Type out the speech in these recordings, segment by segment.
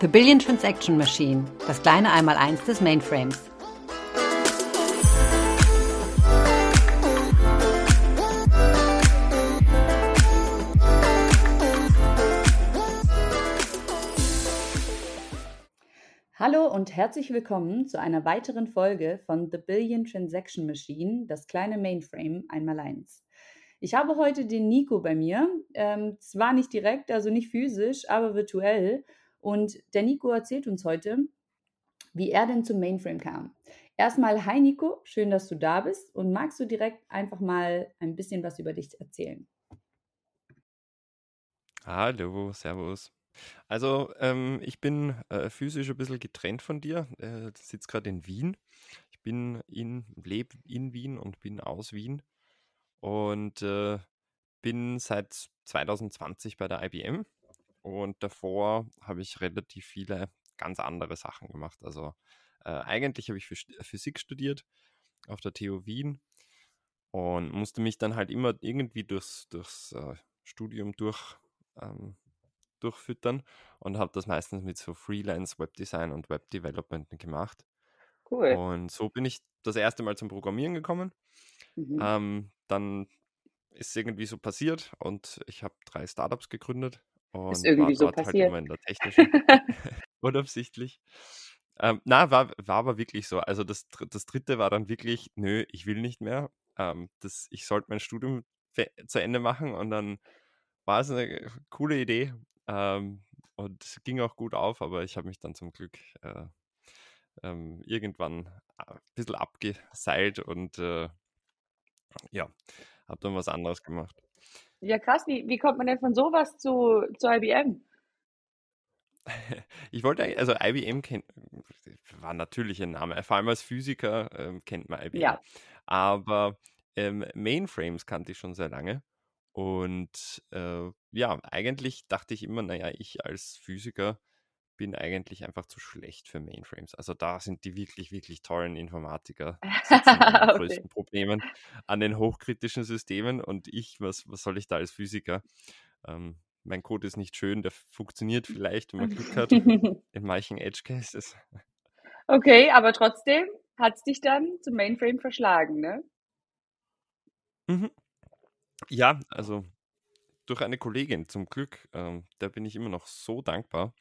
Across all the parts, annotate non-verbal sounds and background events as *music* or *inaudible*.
The Billion Transaction Machine, das kleine Einmaleins des Mainframes. Hallo und herzlich willkommen zu einer weiteren Folge von The Billion Transaction Machine, das kleine Mainframe Einmaleins. Ich habe heute den Nico bei mir. Ähm, zwar nicht direkt, also nicht physisch, aber virtuell. Und der Nico erzählt uns heute, wie er denn zum Mainframe kam. Erstmal, hi Nico, schön, dass du da bist. Und magst du direkt einfach mal ein bisschen was über dich erzählen? Hallo, Servus. Also, ähm, ich bin äh, physisch ein bisschen getrennt von dir. Äh, sitze gerade in Wien. Ich bin in, lebe in Wien und bin aus Wien und äh, bin seit 2020 bei der IBM und davor habe ich relativ viele ganz andere Sachen gemacht. Also äh, eigentlich habe ich Physik studiert auf der TU Wien und musste mich dann halt immer irgendwie durchs, durchs äh, Studium durch, ähm, durchfüttern und habe das meistens mit so Freelance Webdesign und Webdevelopment gemacht. Cool. Und so bin ich das erste Mal zum Programmieren gekommen. Mhm. Ähm, dann ist es irgendwie so passiert und ich habe drei Startups gegründet und ist irgendwie so passiert. Halt immer in der technischen, *laughs* *laughs* unabsichtlich. Ähm, na, war, war aber wirklich so. Also das, das dritte war dann wirklich, nö, ich will nicht mehr. Ähm, das, ich sollte mein Studium zu Ende machen und dann war es eine coole Idee ähm, und ging auch gut auf, aber ich habe mich dann zum Glück äh, ähm, irgendwann ein bisschen abgeseilt und äh, ja, habe dann was anderes gemacht. Ja, krass. Wie, wie kommt man denn von sowas zu, zu IBM? *laughs* Ich wollte, also IBM kennt, war natürlich ein Name. Vor allem als Physiker ähm, kennt man IBM. Ja. Aber ähm, Mainframes kannte ich schon sehr lange. Und äh, ja, eigentlich dachte ich immer, naja, ich als Physiker bin eigentlich einfach zu schlecht für Mainframes. Also da sind die wirklich, wirklich tollen Informatiker an den *laughs* okay. größten Problemen an den hochkritischen Systemen und ich, was, was soll ich da als Physiker? Ähm, mein Code ist nicht schön, der funktioniert vielleicht, wenn man Glück hat, *laughs* in manchen Edge Cases. Okay, aber trotzdem hat es dich dann zum Mainframe verschlagen, ne? Mhm. Ja, also durch eine Kollegin zum Glück, ähm, da bin ich immer noch so dankbar.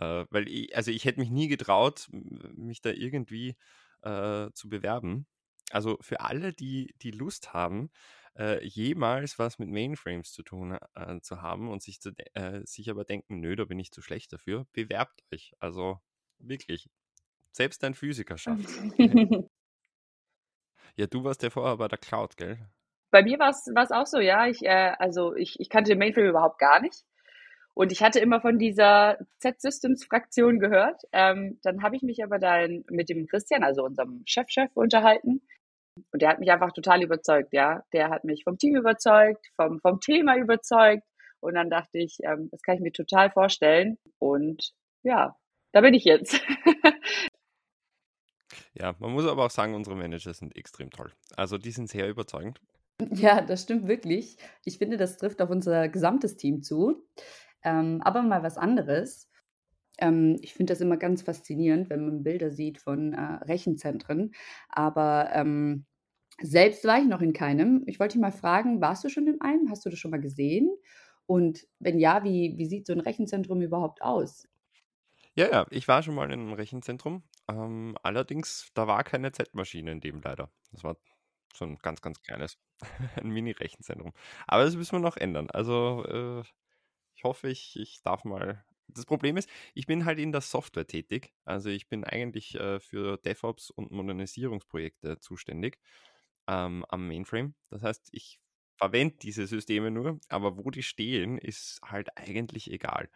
Äh, weil ich, also ich hätte mich nie getraut, mich da irgendwie äh, zu bewerben. Also für alle, die, die Lust haben, äh, jemals was mit Mainframes zu tun äh, zu haben und sich, zu, äh, sich aber denken, nö, da bin ich zu schlecht dafür, bewerbt euch. Also wirklich. Selbst ein Physiker schafft *laughs* Ja, du warst ja vorher bei der Cloud, gell? Bei mir war es auch so, ja. Ich, äh, also ich, ich kannte den Mainframe überhaupt gar nicht. Und ich hatte immer von dieser Z-Systems-Fraktion gehört. Ähm, dann habe ich mich aber dann mit dem Christian, also unserem Chefchef, -Chef, unterhalten. Und der hat mich einfach total überzeugt, ja. Der hat mich vom Team überzeugt, vom, vom Thema überzeugt. Und dann dachte ich, ähm, das kann ich mir total vorstellen. Und ja, da bin ich jetzt. *laughs* ja, man muss aber auch sagen, unsere Manager sind extrem toll. Also die sind sehr überzeugend. Ja, das stimmt wirklich. Ich finde, das trifft auf unser gesamtes Team zu. Ähm, aber mal was anderes. Ähm, ich finde das immer ganz faszinierend, wenn man Bilder sieht von äh, Rechenzentren. Aber ähm, selbst war ich noch in keinem. Ich wollte dich mal fragen, warst du schon in einem? Hast du das schon mal gesehen? Und wenn ja, wie, wie sieht so ein Rechenzentrum überhaupt aus? Ja, ja, ich war schon mal in einem Rechenzentrum. Ähm, allerdings, da war keine Z-Maschine in dem leider. Das war so ein ganz, ganz kleines, *laughs* ein Mini-Rechenzentrum. Aber das müssen wir noch ändern. Also äh, ich hoffe, ich, ich darf mal. Das Problem ist, ich bin halt in der Software tätig. Also ich bin eigentlich äh, für DevOps und Modernisierungsprojekte zuständig ähm, am Mainframe. Das heißt, ich verwende diese Systeme nur, aber wo die stehen, ist halt eigentlich egal.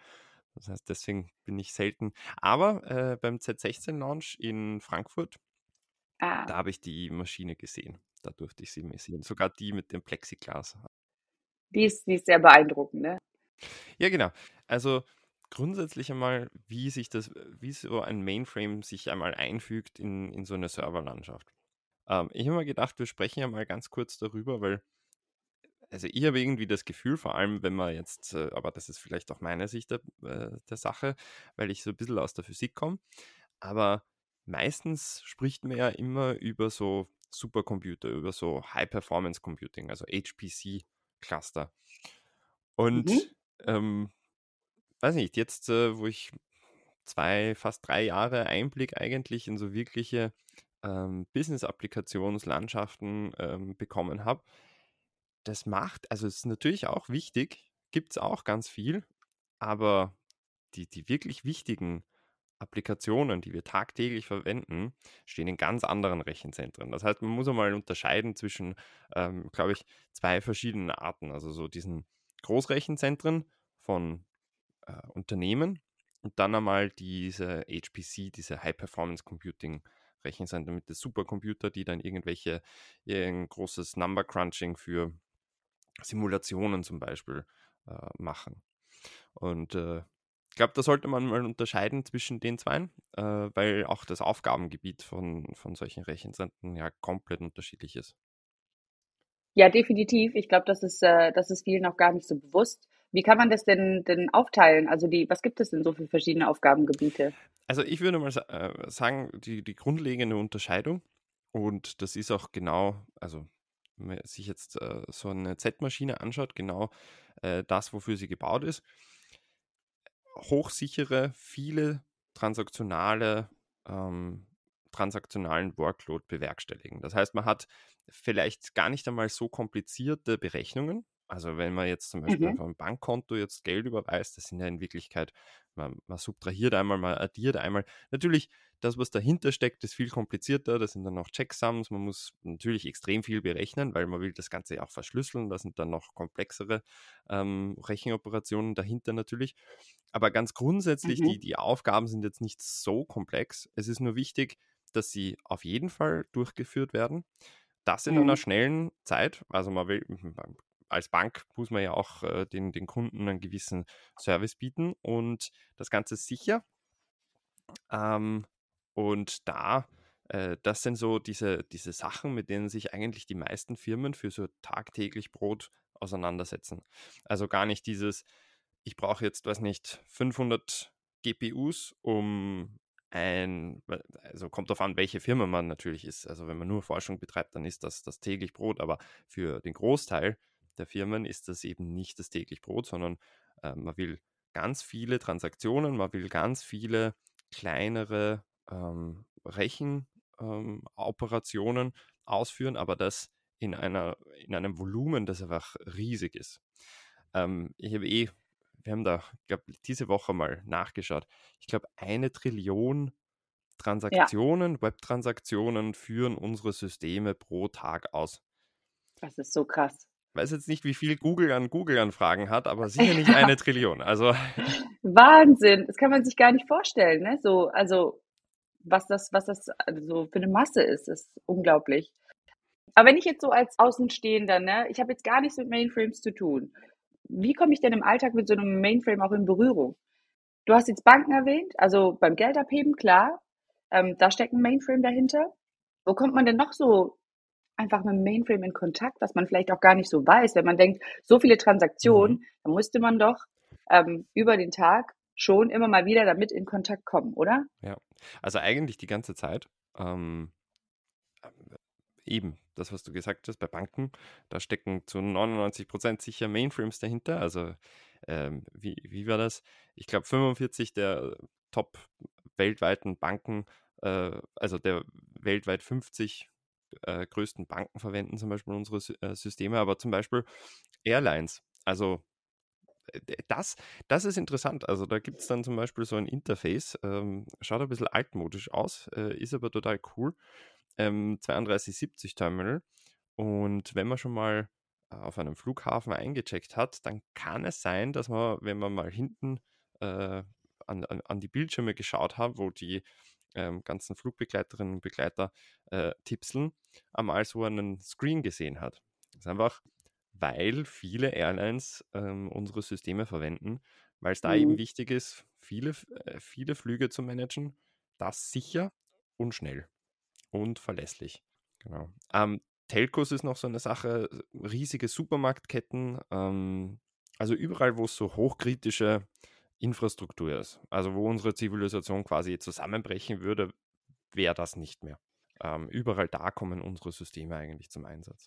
Das heißt, deswegen bin ich selten. Aber äh, beim Z16-Launch in Frankfurt, ah. da habe ich die Maschine gesehen. Da durfte ich sie sehen. Sogar die mit dem Plexiglas. Die ist, die ist sehr beeindruckend, ne? Ja, genau. Also grundsätzlich einmal, wie sich das, wie so ein Mainframe sich einmal einfügt in, in so eine Serverlandschaft. Ähm, ich habe mir gedacht, wir sprechen ja mal ganz kurz darüber, weil also ich habe irgendwie das Gefühl, vor allem wenn man jetzt, äh, aber das ist vielleicht auch meine Sicht der, äh, der Sache, weil ich so ein bisschen aus der Physik komme, aber meistens spricht man ja immer über so Supercomputer, über so High-Performance Computing, also HPC-Cluster. Und mhm. Ähm, weiß nicht, jetzt, äh, wo ich zwei, fast drei Jahre Einblick eigentlich in so wirkliche ähm, Business-Applikationslandschaften ähm, bekommen habe, das macht, also es ist natürlich auch wichtig, gibt es auch ganz viel, aber die, die wirklich wichtigen Applikationen, die wir tagtäglich verwenden, stehen in ganz anderen Rechenzentren. Das heißt, man muss einmal unterscheiden zwischen, ähm, glaube ich, zwei verschiedenen Arten. Also so diesen Großrechenzentren von äh, Unternehmen und dann einmal diese HPC, diese High Performance Computing Rechenzentren mit den Supercomputer, die dann irgendwelche, ein großes Number Crunching für Simulationen zum Beispiel äh, machen. Und äh, ich glaube, da sollte man mal unterscheiden zwischen den zwei, äh, weil auch das Aufgabengebiet von, von solchen Rechenzentren ja komplett unterschiedlich ist. Ja, definitiv. Ich glaube, das ist, äh, das ist vielen noch gar nicht so bewusst. Wie kann man das denn, denn aufteilen? Also die, was gibt es denn so für verschiedene Aufgabengebiete? Also ich würde mal äh, sagen, die, die grundlegende Unterscheidung, und das ist auch genau, also wenn man sich jetzt äh, so eine Z-Maschine anschaut, genau äh, das, wofür sie gebaut ist, hochsichere, viele transaktionale ähm, transaktionalen Workload bewerkstelligen. Das heißt, man hat vielleicht gar nicht einmal so komplizierte Berechnungen. Also wenn man jetzt zum Beispiel mhm. einem Bankkonto jetzt Geld überweist, das sind ja in Wirklichkeit, man, man subtrahiert einmal, man addiert einmal. Natürlich, das, was dahinter steckt, ist viel komplizierter. Das sind dann noch Checksums. Man muss natürlich extrem viel berechnen, weil man will das Ganze auch verschlüsseln. Da sind dann noch komplexere ähm, Rechenoperationen dahinter natürlich. Aber ganz grundsätzlich, mhm. die, die Aufgaben sind jetzt nicht so komplex. Es ist nur wichtig, dass sie auf jeden Fall durchgeführt werden. Das in mhm. einer schnellen Zeit. Also man will, als Bank muss man ja auch äh, den, den Kunden einen gewissen Service bieten und das Ganze sicher. Ähm, und da, äh, das sind so diese, diese Sachen, mit denen sich eigentlich die meisten Firmen für so tagtäglich Brot auseinandersetzen. Also gar nicht dieses, ich brauche jetzt, weiß nicht, 500 GPUs, um ein, also kommt darauf an, welche Firma man natürlich ist. Also wenn man nur Forschung betreibt, dann ist das das täglich Brot, aber für den Großteil der Firmen ist das eben nicht das täglich Brot, sondern äh, man will ganz viele Transaktionen, man will ganz viele kleinere ähm, Rechenoperationen ähm, ausführen, aber das in, einer, in einem Volumen, das einfach riesig ist. Ähm, ich habe eh wir haben da, ich glaube, diese Woche mal nachgeschaut. Ich glaube, eine Trillion Transaktionen, ja. Web-Transaktionen führen unsere Systeme pro Tag aus. Das ist so krass. Ich weiß jetzt nicht, wie viel Google an Google-Anfragen hat, aber sicher nicht *laughs* eine Trillion. Also Wahnsinn, das kann man sich gar nicht vorstellen. Ne? So, also was das, was das also für eine Masse ist, ist unglaublich. Aber wenn ich jetzt so als Außenstehender, ne, ich habe jetzt gar nichts mit Mainframes zu tun wie komme ich denn im Alltag mit so einem Mainframe auch in Berührung? Du hast jetzt Banken erwähnt, also beim Geldabheben, klar, ähm, da steckt ein Mainframe dahinter. Wo kommt man denn noch so einfach mit dem Mainframe in Kontakt, was man vielleicht auch gar nicht so weiß, wenn man denkt, so viele Transaktionen, mhm. dann musste man doch ähm, über den Tag schon immer mal wieder damit in Kontakt kommen, oder? Ja, also eigentlich die ganze Zeit. Ähm, eben das, was du gesagt hast, bei Banken, da stecken zu 99 Prozent sicher Mainframes dahinter. Also, ähm, wie, wie war das? Ich glaube, 45 der top weltweiten Banken, äh, also der weltweit 50 äh, größten Banken verwenden zum Beispiel unsere äh, Systeme, aber zum Beispiel Airlines. Also äh, das, das ist interessant. Also da gibt es dann zum Beispiel so ein Interface, ähm, schaut ein bisschen altmodisch aus, äh, ist aber total cool ähm, 3270 Terminal. Und wenn man schon mal äh, auf einem Flughafen eingecheckt hat, dann kann es sein, dass man, wenn man mal hinten äh, an, an, an, die Bildschirme geschaut hat, wo die ähm, ganzen Flugbegleiterinnen und Begleiter äh, tipseln, einmal so einen Screen gesehen hat. Das ist einfach, weil viele Airlines ähm, unsere Systeme verwenden, weil es da mhm. eben wichtig ist, viele, äh, viele Flüge zu managen, das sicher und schnell und verlässlich. Genau. Ähm, Telcos ist noch so eine Sache, riesige Supermarktketten, ähm, also überall, wo es so hochkritische Infrastruktur ist, also wo unsere Zivilisation quasi zusammenbrechen würde, wäre das nicht mehr. Ähm, überall da kommen unsere Systeme eigentlich zum Einsatz.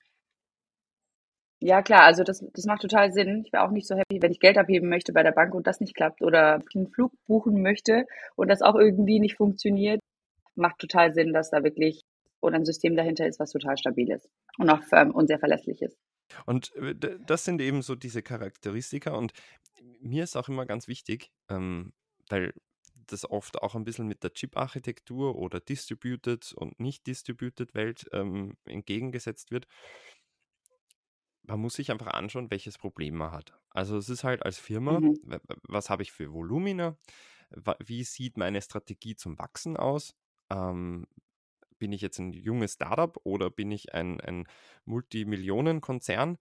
Ja, klar, also das, das macht total Sinn. Ich wäre auch nicht so happy, wenn ich Geld abheben möchte bei der Bank und das nicht klappt oder einen Flug buchen möchte und das auch irgendwie nicht funktioniert. Macht total Sinn, dass da wirklich oder ein System dahinter ist, was total stabil ist und auch ähm, und sehr verlässlich ist. Und äh, das sind eben so diese Charakteristika und mir ist auch immer ganz wichtig, ähm, weil das oft auch ein bisschen mit der Chip-Architektur oder Distributed und nicht Distributed Welt ähm, entgegengesetzt wird. Man muss sich einfach anschauen, welches Problem man hat. Also es ist halt als Firma, mhm. was habe ich für Volumina? Wie sieht meine Strategie zum Wachsen aus? Ähm, bin ich jetzt ein junges Startup oder bin ich ein, ein Multimillionenkonzern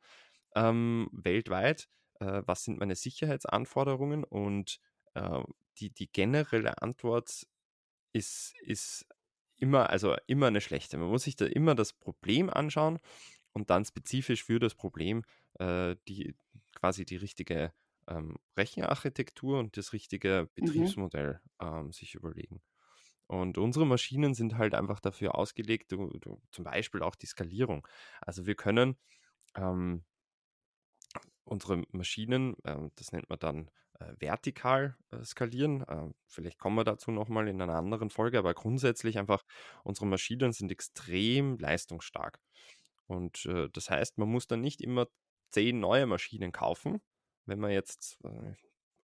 ähm, weltweit? Äh, was sind meine Sicherheitsanforderungen? Und äh, die, die generelle Antwort ist, ist immer, also immer eine schlechte. Man muss sich da immer das Problem anschauen und dann spezifisch für das Problem äh, die quasi die richtige ähm, Rechenarchitektur und das richtige mhm. Betriebsmodell mhm. ähm, sich überlegen. Und unsere Maschinen sind halt einfach dafür ausgelegt, du, du, zum Beispiel auch die Skalierung. Also wir können ähm, unsere Maschinen, äh, das nennt man dann äh, vertikal äh, skalieren. Äh, vielleicht kommen wir dazu nochmal in einer anderen Folge, aber grundsätzlich einfach, unsere Maschinen sind extrem leistungsstark. Und äh, das heißt, man muss dann nicht immer zehn neue Maschinen kaufen, wenn man jetzt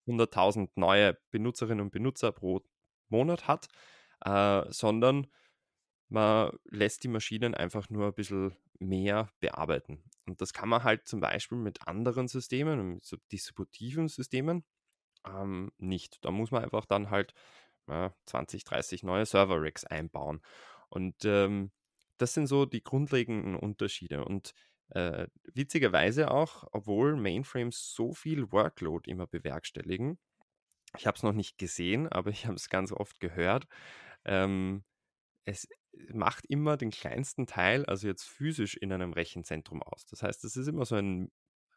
100.000 äh, neue Benutzerinnen und Benutzer pro Monat hat, äh, sondern man lässt die Maschinen einfach nur ein bisschen mehr bearbeiten. Und das kann man halt zum Beispiel mit anderen Systemen, mit so distributiven Systemen, ähm, nicht. Da muss man einfach dann halt äh, 20, 30 neue Server-Racks einbauen. Und ähm, das sind so die grundlegenden Unterschiede. Und äh, witzigerweise auch, obwohl Mainframes so viel Workload immer bewerkstelligen, ich habe es noch nicht gesehen, aber ich habe es ganz oft gehört, ähm, es macht immer den kleinsten Teil, also jetzt physisch in einem Rechenzentrum aus. Das heißt, es ist immer so ein,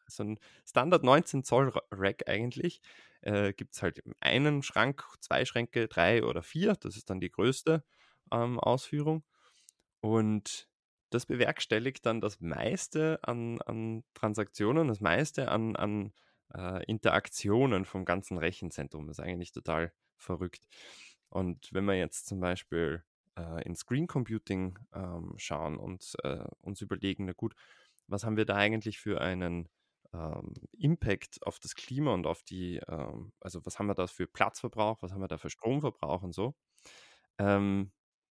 so ein Standard 19 Zoll Rack eigentlich. Äh, Gibt es halt einen Schrank, zwei Schränke, drei oder vier. Das ist dann die größte ähm, Ausführung. Und das bewerkstelligt dann das meiste an, an Transaktionen, das meiste an, an äh, Interaktionen vom ganzen Rechenzentrum. Das ist eigentlich total verrückt. Und wenn wir jetzt zum Beispiel äh, in Screen Computing ähm, schauen und äh, uns überlegen, na gut, was haben wir da eigentlich für einen ähm, Impact auf das Klima und auf die, ähm, also was haben wir da für Platzverbrauch, was haben wir da für Stromverbrauch und so. Ähm,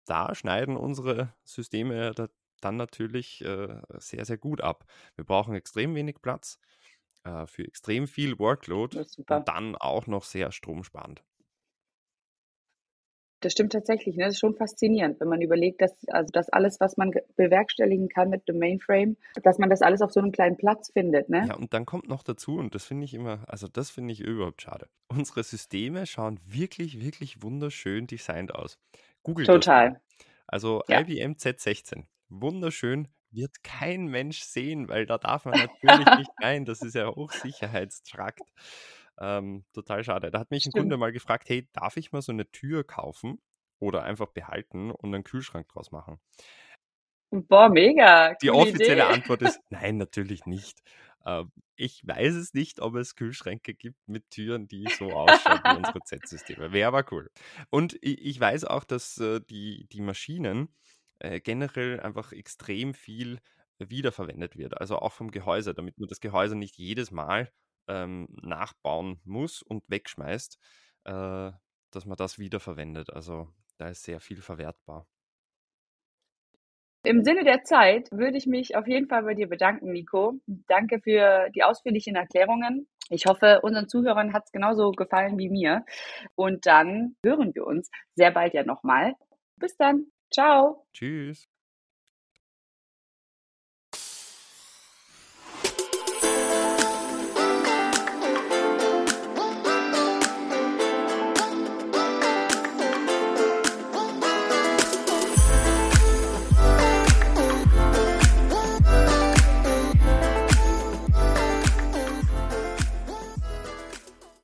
da schneiden unsere Systeme da, dann natürlich äh, sehr, sehr gut ab. Wir brauchen extrem wenig Platz äh, für extrem viel Workload und dann auch noch sehr stromsparend. Das stimmt tatsächlich. Ne? Das ist schon faszinierend, wenn man überlegt, dass also das alles, was man bewerkstelligen kann mit dem Mainframe, dass man das alles auf so einem kleinen Platz findet. Ne? Ja, und dann kommt noch dazu, und das finde ich immer, also das finde ich überhaupt schade. Unsere Systeme schauen wirklich, wirklich wunderschön designt aus. Google Total. Also ja. IBM Z16. Wunderschön, wird kein Mensch sehen, weil da darf man natürlich nicht *laughs* rein. Das ist ja Hochsicherheitstrakt. Ähm, total schade. Da hat mich Stimmt. ein Kunde mal gefragt, hey, darf ich mal so eine Tür kaufen oder einfach behalten und einen Kühlschrank draus machen? Boah, mega. Die offizielle Idee. Antwort ist *laughs* nein, natürlich nicht. Ähm, ich weiß es nicht, ob es Kühlschränke gibt mit Türen, die so ausschauen wie unsere Z-Systeme. Wäre aber cool. Und ich weiß auch, dass äh, die, die Maschinen äh, generell einfach extrem viel wiederverwendet wird. Also auch vom Gehäuse, damit man das Gehäuse nicht jedes Mal ähm, nachbauen muss und wegschmeißt, äh, dass man das wiederverwendet. Also da ist sehr viel verwertbar. Im Sinne der Zeit würde ich mich auf jeden Fall bei dir bedanken, Nico. Danke für die ausführlichen Erklärungen. Ich hoffe, unseren Zuhörern hat es genauso gefallen wie mir. Und dann hören wir uns sehr bald ja nochmal. Bis dann. Ciao. Tschüss.